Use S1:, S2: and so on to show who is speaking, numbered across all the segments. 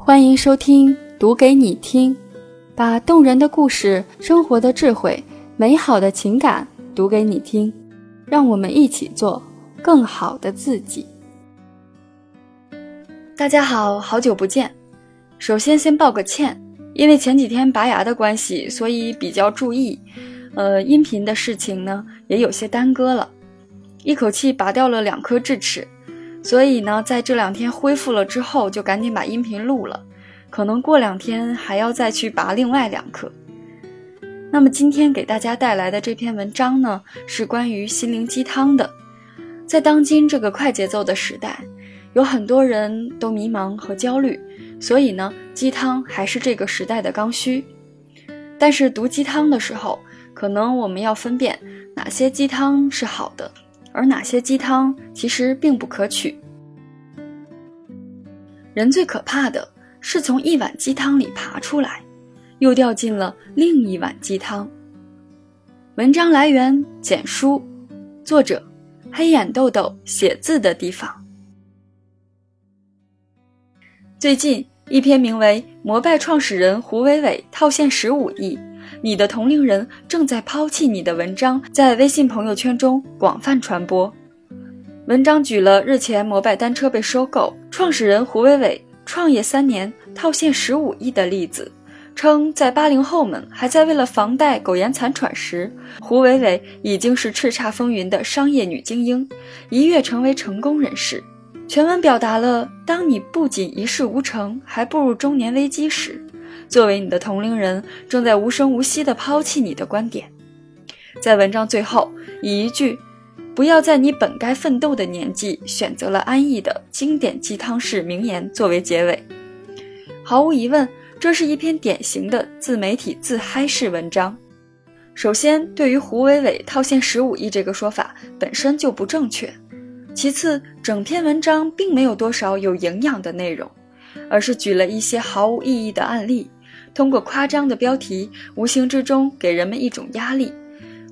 S1: 欢迎收听《读给你听》，把动人的故事、生活的智慧、美好的情感读给你听，让我们一起做更好的自己。大家好，好久不见。首先先道个歉，因为前几天拔牙的关系，所以比较注意，呃，音频的事情呢也有些耽搁了，一口气拔掉了两颗智齿。所以呢，在这两天恢复了之后，就赶紧把音频录了。可能过两天还要再去拔另外两颗。那么今天给大家带来的这篇文章呢，是关于心灵鸡汤的。在当今这个快节奏的时代，有很多人都迷茫和焦虑，所以呢，鸡汤还是这个时代的刚需。但是读鸡汤的时候，可能我们要分辨哪些鸡汤是好的。而哪些鸡汤其实并不可取？人最可怕的是从一碗鸡汤里爬出来，又掉进了另一碗鸡汤。文章来源：简书，作者：黑眼豆豆写字的地方。最近一篇名为《摩拜创始人胡伟伟套现十五亿》。你的同龄人正在抛弃你的文章，在微信朋友圈中广泛传播。文章举了日前摩拜单车被收购，创始人胡伟伟创业三年套现十五亿的例子，称在八零后们还在为了房贷苟延残喘时，胡伟伟已经是叱咤风云的商业女精英，一跃成为成功人士。全文表达了当你不仅一事无成，还步入中年危机时。作为你的同龄人，正在无声无息地抛弃你的观点。在文章最后，以一句“不要在你本该奋斗的年纪选择了安逸”的经典鸡汤式名言作为结尾。毫无疑问，这是一篇典型的自媒体自嗨式文章。首先，对于胡伟伟套现十五亿这个说法本身就不正确；其次，整篇文章并没有多少有营养的内容，而是举了一些毫无意义的案例。通过夸张的标题，无形之中给人们一种压力，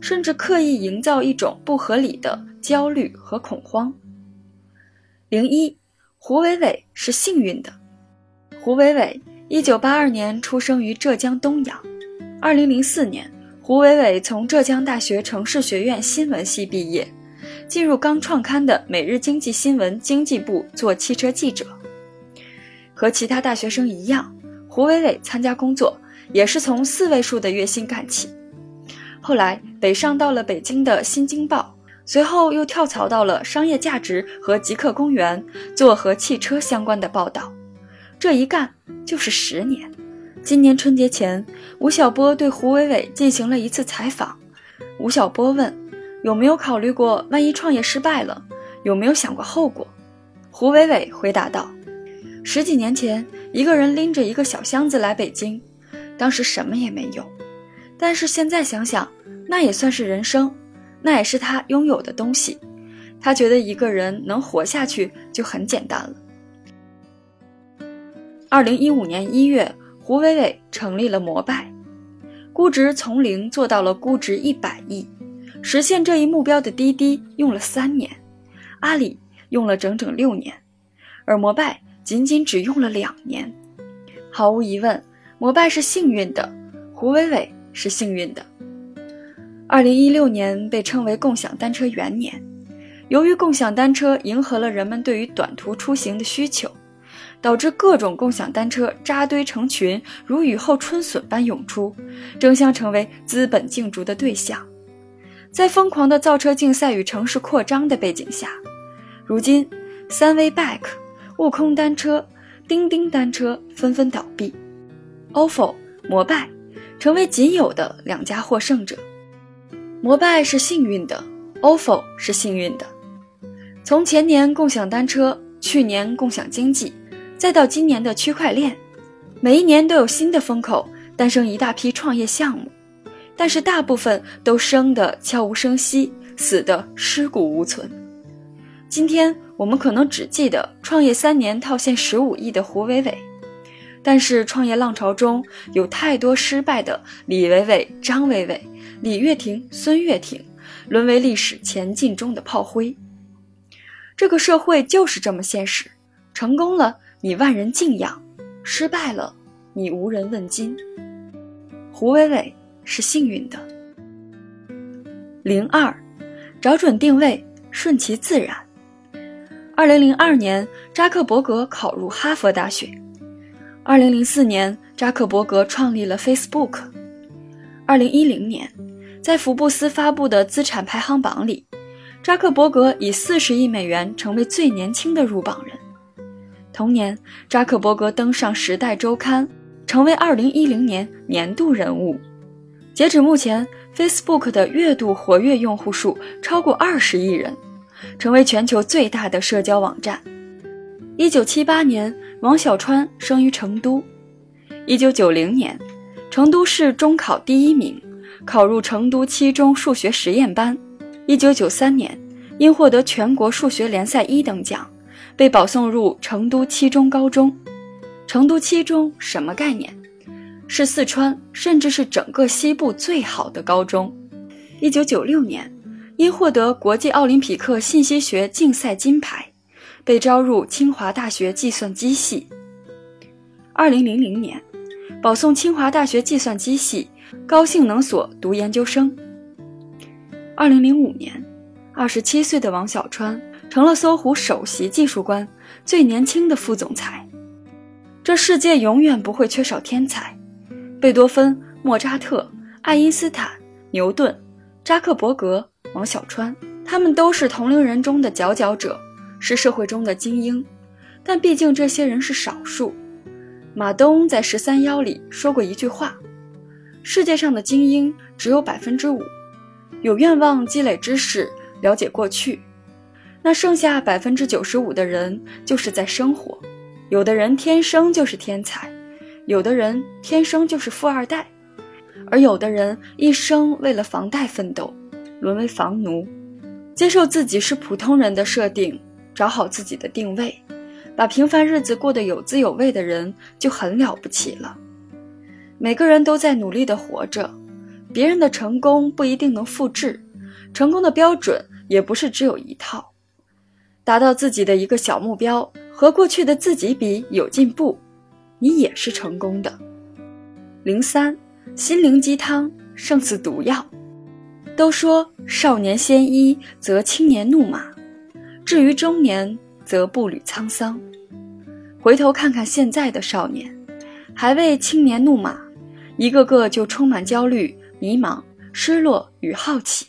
S1: 甚至刻意营造一种不合理的焦虑和恐慌。零一，胡伟伟是幸运的。胡伟伟，一九八二年出生于浙江东阳。二零零四年，胡伟伟从浙江大学城市学院新闻系毕业，进入刚创刊的《每日经济新闻》经济部做汽车记者。和其他大学生一样。胡伟伟参加工作也是从四位数的月薪干起，后来北上到了北京的《新京报》，随后又跳槽到了《商业价值》和《极客公园》，做和汽车相关的报道。这一干就是十年。今年春节前，吴晓波对胡伟伟进行了一次采访。吴晓波问：“有没有考虑过万一创业失败了？有没有想过后果？”胡伟伟回答道。十几年前，一个人拎着一个小箱子来北京，当时什么也没有。但是现在想想，那也算是人生，那也是他拥有的东西。他觉得一个人能活下去就很简单了。二零一五年一月，胡伟伟成立了摩拜，估值从零做到了估值一百亿，实现这一目标的滴滴用了三年，阿里用了整整六年，而摩拜。仅仅只用了两年，毫无疑问，摩拜是幸运的，胡伟伟是幸运的。二零一六年被称为共享单车元年，由于共享单车迎合了人们对于短途出行的需求，导致各种共享单车扎堆成群，如雨后春笋般涌出，争相成为资本竞逐的对象。在疯狂的造车竞赛与城市扩张的背景下，如今三 V Bike。悟空单车、钉钉单车纷纷倒闭，ofo、摩拜成为仅有的两家获胜者。摩拜是幸运的，ofo 是幸运的。从前年共享单车，去年共享经济，再到今年的区块链，每一年都有新的风口诞生一大批创业项目，但是大部分都生得悄无声息，死得尸骨无存。今天。我们可能只记得创业三年套现十五亿的胡伟伟，但是创业浪潮中有太多失败的李伟伟、张伟伟、李跃亭、孙跃亭，沦为历史前进中的炮灰。这个社会就是这么现实，成功了你万人敬仰，失败了，你无人问津。胡伟伟是幸运的。零二，找准定位，顺其自然。二零零二年，扎克伯格考入哈佛大学。二零零四年，扎克伯格创立了 Facebook。二零一零年，在福布斯发布的资产排行榜里，扎克伯格以四十亿美元成为最年轻的入榜人。同年，扎克伯格登上《时代周刊》，成为二零一零年年度人物。截止目前，Facebook 的月度活跃用户数超过二十亿人，成为全球最大的社交网站。一九七八年，王小川生于成都。一九九零年，成都市中考第一名，考入成都七中数学实验班。一九九三年，因获得全国数学联赛一等奖，被保送入成都七中高中。成都七中什么概念？是四川甚至是整个西部最好的高中。一九九六年，因获得国际奥林匹克信息学竞赛金牌。被招入清华大学计算机系。二零零零年，保送清华大学计算机系高性能所读研究生。二零零五年，二十七岁的王小川成了搜狐首席技术官，最年轻的副总裁。这世界永远不会缺少天才，贝多芬、莫扎特、爱因斯坦、牛顿、扎克伯格、王小川，他们都是同龄人中的佼佼者。是社会中的精英，但毕竟这些人是少数。马东在《十三邀》里说过一句话：“世界上的精英只有百分之五，有愿望积累知识、了解过去。那剩下百分之九十五的人就是在生活。有的人天生就是天才，有的人天生就是富二代，而有的人一生为了房贷奋斗，沦为房奴，接受自己是普通人的设定。”找好自己的定位，把平凡日子过得有滋有味的人就很了不起了。每个人都在努力的活着，别人的成功不一定能复制，成功的标准也不是只有一套。达到自己的一个小目标，和过去的自己比有进步，你也是成功的。零三，心灵鸡汤胜似毒药。都说少年鲜衣，则青年怒马。至于中年，则步履沧桑。回头看看现在的少年，还未青年怒马，一个个就充满焦虑、迷茫、失落与好奇。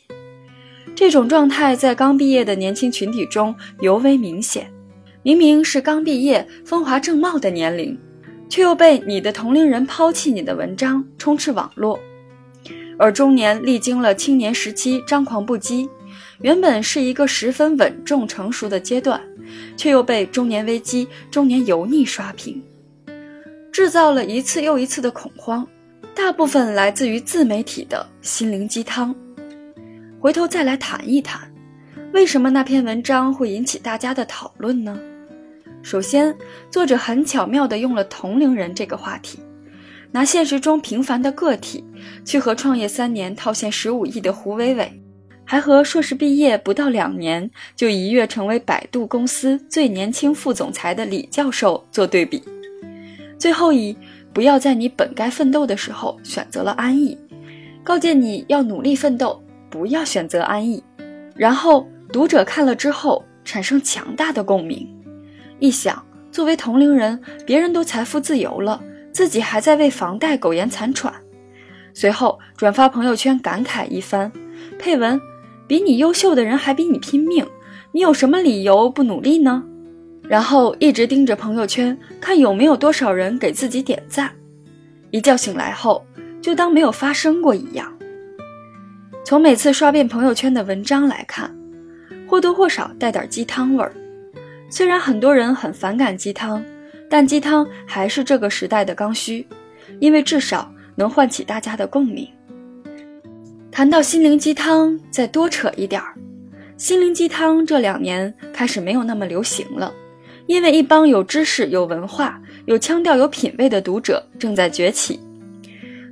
S1: 这种状态在刚毕业的年轻群体中尤为明显。明明是刚毕业、风华正茂的年龄，却又被你的同龄人抛弃你的文章充斥网络。而中年历经了青年时期张狂不羁。原本是一个十分稳重成熟的阶段，却又被中年危机、中年油腻刷屏，制造了一次又一次的恐慌。大部分来自于自媒体的心灵鸡汤。回头再来谈一谈，为什么那篇文章会引起大家的讨论呢？首先，作者很巧妙地用了同龄人这个话题，拿现实中平凡的个体去和创业三年套现十五亿的胡伟伟。还和硕士毕业不到两年就一跃成为百度公司最年轻副总裁的李教授做对比，最后以不要在你本该奋斗的时候选择了安逸，告诫你要努力奋斗，不要选择安逸。然后读者看了之后产生强大的共鸣，一想作为同龄人，别人都财富自由了，自己还在为房贷苟延残喘，随后转发朋友圈感慨一番，配文。比你优秀的人还比你拼命，你有什么理由不努力呢？然后一直盯着朋友圈，看有没有多少人给自己点赞。一觉醒来后，就当没有发生过一样。从每次刷遍朋友圈的文章来看，或多或少带点鸡汤味儿。虽然很多人很反感鸡汤，但鸡汤还是这个时代的刚需，因为至少能唤起大家的共鸣。谈到心灵鸡汤，再多扯一点儿。心灵鸡汤这两年开始没有那么流行了，因为一帮有知识、有文化、有腔调、有品位的读者正在崛起，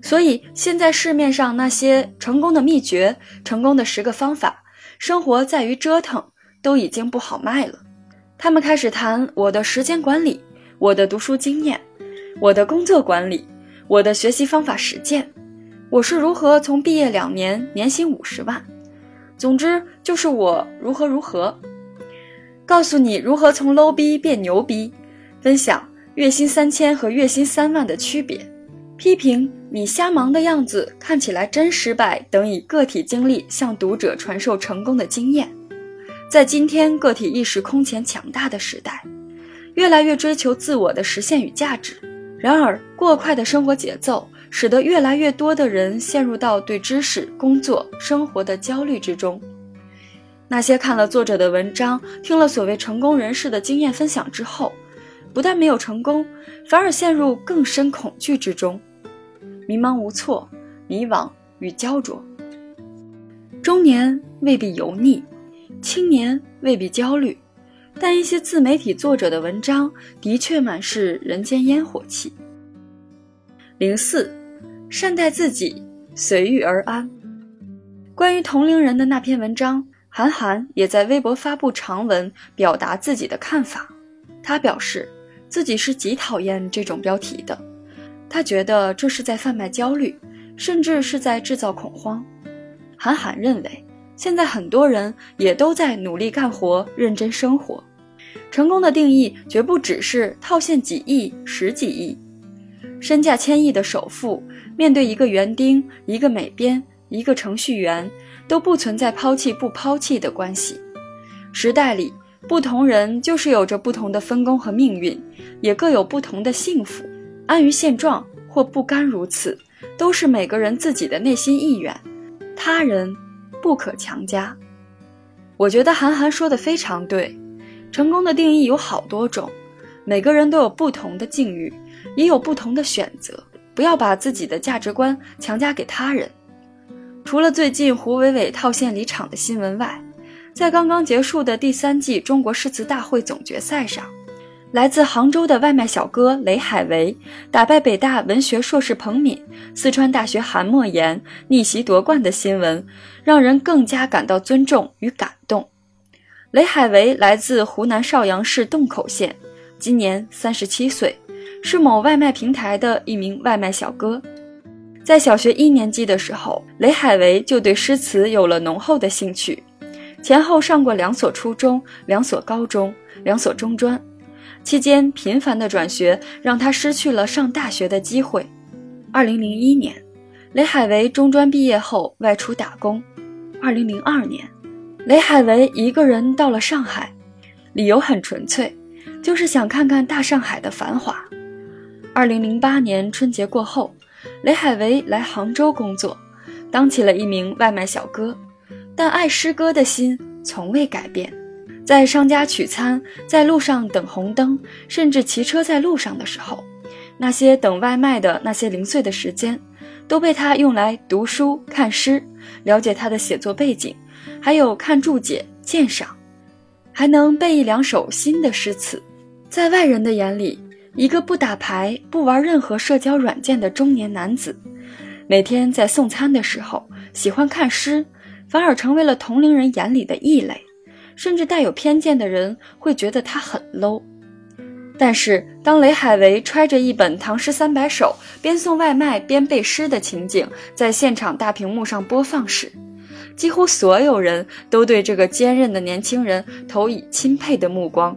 S1: 所以现在市面上那些成功的秘诀、成功的十个方法、生活在于折腾都已经不好卖了。他们开始谈我的时间管理、我的读书经验、我的工作管理，我的学习方法实践，我是如何从毕业两年年薪五十万，总之就是我如何如何，告诉你如何从 low 逼变牛逼，分享月薪三千和月薪三万的区别，批评你瞎忙的样子看起来真失败等以个体经历向读者传授成功的经验。在今天个体意识空前强大的时代，越来越追求自我的实现与价值。然而，过快的生活节奏使得越来越多的人陷入到对知识、工作、生活的焦虑之中。那些看了作者的文章、听了所谓成功人士的经验分享之后，不但没有成功，反而陷入更深恐惧之中，迷茫无措、迷惘与焦灼。中年未必油腻。青年未必焦虑，但一些自媒体作者的文章的确满是人间烟火气。零四，善待自己，随遇而安。关于同龄人的那篇文章，韩寒也在微博发布长文表达自己的看法。他表示自己是极讨厌这种标题的，他觉得这是在贩卖焦虑，甚至是在制造恐慌。韩寒认为。现在很多人也都在努力干活、认真生活。成功的定义绝不只是套现几亿、十几亿，身价千亿的首富面对一个园丁、一个美编、一个程序员，都不存在抛弃不抛弃的关系。时代里，不同人就是有着不同的分工和命运，也各有不同的幸福。安于现状或不甘如此，都是每个人自己的内心意愿。他人。不可强加，我觉得韩寒说的非常对。成功的定义有好多种，每个人都有不同的境遇，也有不同的选择。不要把自己的价值观强加给他人。除了最近胡伟伟套现离场的新闻外，在刚刚结束的第三季中国诗词大会总决赛上。来自杭州的外卖小哥雷海为打败北大文学硕士彭敏、四川大学韩莫言逆袭夺冠的新闻，让人更加感到尊重与感动。雷海为来自湖南邵阳市洞口县，今年三十七岁，是某外卖平台的一名外卖小哥。在小学一年级的时候，雷海为就对诗词有了浓厚的兴趣，前后上过两所初中、两所高中、两所中专。期间频繁的转学让他失去了上大学的机会。二零零一年，雷海为中专毕业后外出打工。二零零二年，雷海为一个人到了上海，理由很纯粹，就是想看看大上海的繁华。二零零八年春节过后，雷海为来杭州工作，当起了一名外卖小哥，但爱诗歌的心从未改变。在商家取餐，在路上等红灯，甚至骑车在路上的时候，那些等外卖的那些零碎的时间，都被他用来读书、看诗，了解他的写作背景，还有看注解、鉴赏，还能背一两首新的诗词。在外人的眼里，一个不打牌、不玩任何社交软件的中年男子，每天在送餐的时候喜欢看诗，反而成为了同龄人眼里的异类。甚至带有偏见的人会觉得他很 low，但是当雷海为揣着一本《唐诗三百首》，边送外卖边背诗的情景在现场大屏幕上播放时，几乎所有人都对这个坚韧的年轻人投以钦佩的目光。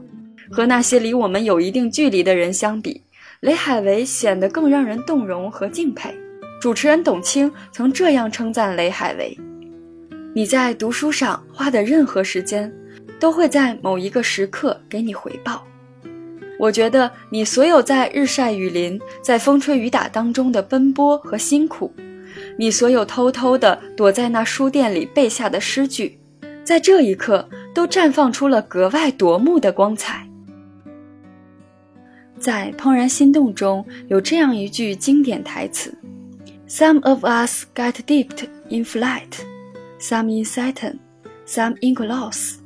S1: 和那些离我们有一定距离的人相比，雷海为显得更让人动容和敬佩。主持人董卿曾这样称赞雷海为：“你在读书上花的任何时间。”都会在某一个时刻给你回报。我觉得你所有在日晒雨淋、在风吹雨打当中的奔波和辛苦，你所有偷偷的躲在那书店里背下的诗句，在这一刻都绽放出了格外夺目的光彩。在《怦然心动》中有这样一句经典台词：“Some of us get dipped in flight, some in Saturn, some in gloss。”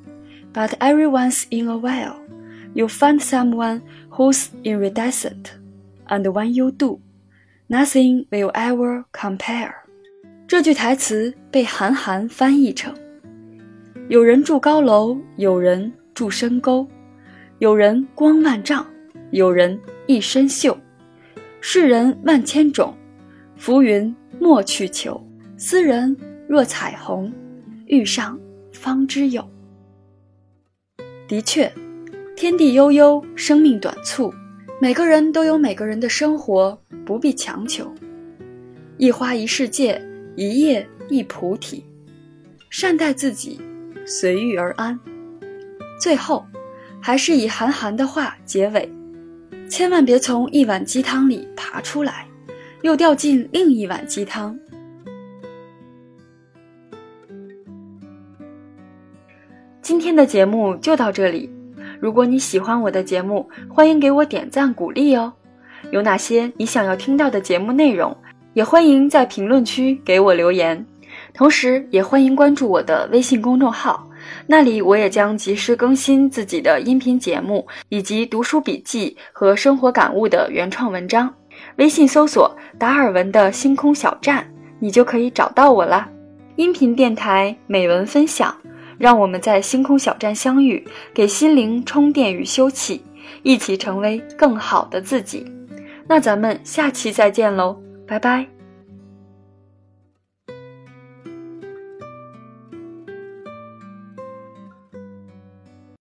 S1: But every once in a while, you find someone who's iridescent, and when you do, nothing will ever compare. 这句台词被韩寒翻译成：有人住高楼，有人住深沟，有人光万丈，有人一身锈，世人万千种，浮云莫去求。斯人若彩虹，遇上方知有。的确，天地悠悠，生命短促，每个人都有每个人的生活，不必强求。一花一世界，一叶一菩提。善待自己，随遇而安。最后，还是以韩寒的话结尾：千万别从一碗鸡汤里爬出来，又掉进另一碗鸡汤。今天的节目就到这里。如果你喜欢我的节目，欢迎给我点赞鼓励哦。有哪些你想要听到的节目内容，也欢迎在评论区给我留言。同时，也欢迎关注我的微信公众号，那里我也将及时更新自己的音频节目以及读书笔记和生活感悟的原创文章。微信搜索“达尔文的星空小站”，你就可以找到我啦。音频电台美文分享。让我们在星空小站相遇，给心灵充电与休憩，一起成为更好的自己。那咱们下期再见喽，拜拜。